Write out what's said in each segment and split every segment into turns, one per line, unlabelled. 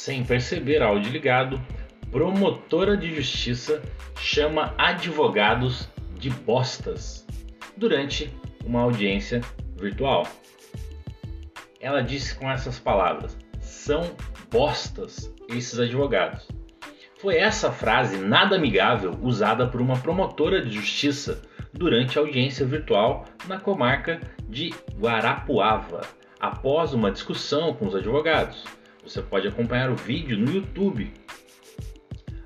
Sem perceber áudio ligado, promotora de justiça chama advogados de bostas durante uma audiência virtual. Ela disse com essas palavras: são bostas esses advogados. Foi essa frase nada amigável usada por uma promotora de justiça durante a audiência virtual na comarca de Guarapuava, após uma discussão com os advogados. Você pode acompanhar o vídeo no YouTube.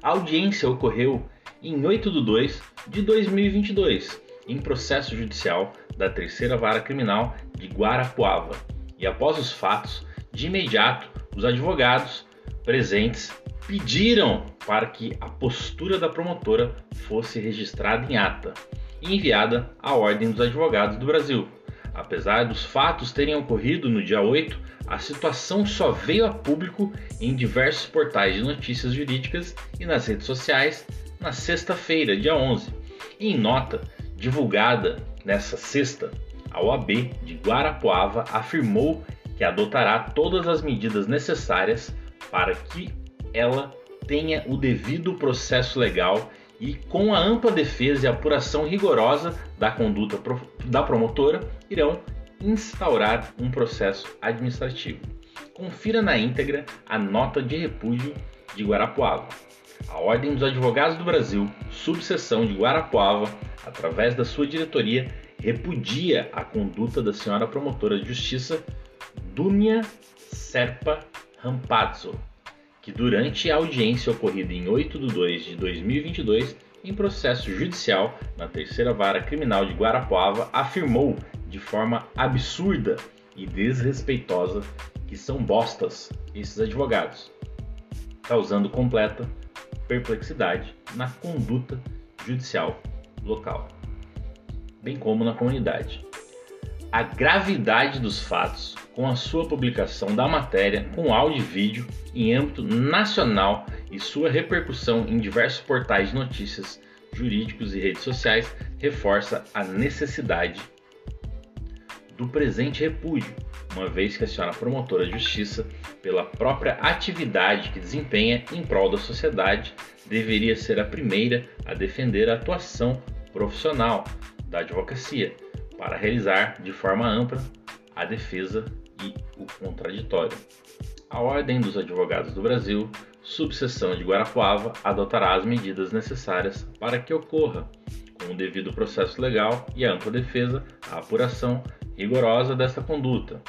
A audiência ocorreu em 8 de 2 de 2022, em processo judicial da Terceira Vara Criminal de Guarapuava. E após os fatos, de imediato, os advogados presentes pediram para que a postura da promotora fosse registrada em ata e enviada à Ordem dos Advogados do Brasil. Apesar dos fatos terem ocorrido no dia 8, a situação só veio a público em diversos portais de notícias jurídicas e nas redes sociais na sexta-feira, dia 11. Em nota divulgada nessa sexta, a OAB de Guarapuava afirmou que adotará todas as medidas necessárias para que ela tenha o devido processo legal e com a ampla defesa e apuração rigorosa da conduta da promotora, irão instaurar um processo administrativo. Confira na íntegra a nota de repúdio de Guarapuava. A Ordem dos Advogados do Brasil, subseção de Guarapuava, através da sua diretoria, repudia a conduta da senhora promotora de justiça Dunia Serpa Rampazzo, que durante a audiência ocorrida em 8 de 2 de 2022, em processo judicial na Terceira Vara Criminal de Guarapuava, afirmou de forma absurda e desrespeitosa que são bostas esses advogados, causando completa perplexidade na conduta judicial local, bem como na comunidade. A gravidade dos fatos com a sua publicação da matéria com áudio e vídeo em âmbito nacional e sua repercussão em diversos portais de notícias jurídicos e redes sociais reforça a necessidade do presente repúdio, uma vez que a senhora promotora de justiça, pela própria atividade que desempenha em prol da sociedade, deveria ser a primeira a defender a atuação profissional da advocacia para realizar de forma ampla a defesa e o contraditório. A Ordem dos Advogados do Brasil, subseção de Guarapuava, adotará as medidas necessárias para que ocorra, com o devido processo legal e ampla defesa, a apuração rigorosa desta conduta,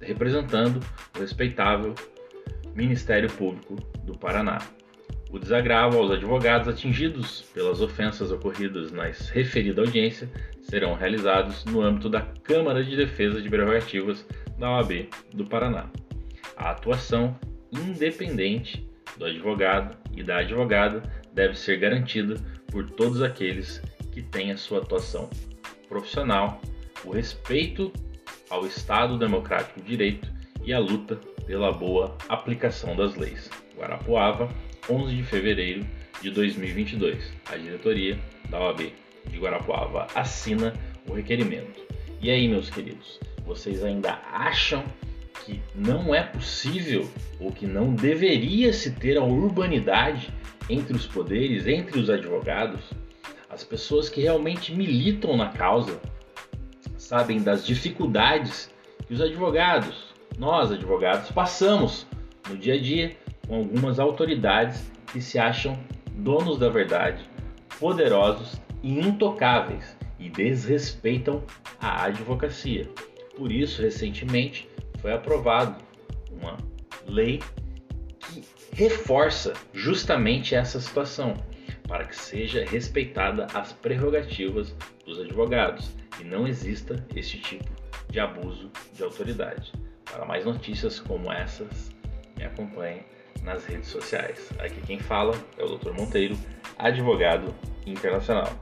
representando o respeitável Ministério Público do Paraná. O desagravo aos advogados atingidos pelas ofensas ocorridas na referida audiência serão realizados no âmbito da Câmara de Defesa de Prerrogativas da OAB do Paraná. A atuação independente do advogado e da advogada deve ser garantida por todos aqueles que têm a sua atuação profissional, o respeito ao Estado Democrático de Direito e a luta pela boa aplicação das leis. Guarapuava, 11 de fevereiro de 2022. A diretoria da OAB de Guarapuava assina o requerimento. E aí, meus queridos, vocês ainda acham que não é possível ou que não deveria se ter a urbanidade entre os poderes, entre os advogados? As pessoas que realmente militam na causa sabem das dificuldades que os advogados, nós advogados, passamos no dia a dia com algumas autoridades que se acham donos da verdade, poderosos e intocáveis e desrespeitam a advocacia. Por isso, recentemente foi aprovado uma lei que reforça justamente essa situação, para que seja respeitada as prerrogativas dos advogados e não exista esse tipo de abuso de autoridade. Para mais notícias como essas, me acompanhe nas redes sociais. Aqui quem fala é o Dr. Monteiro, advogado internacional.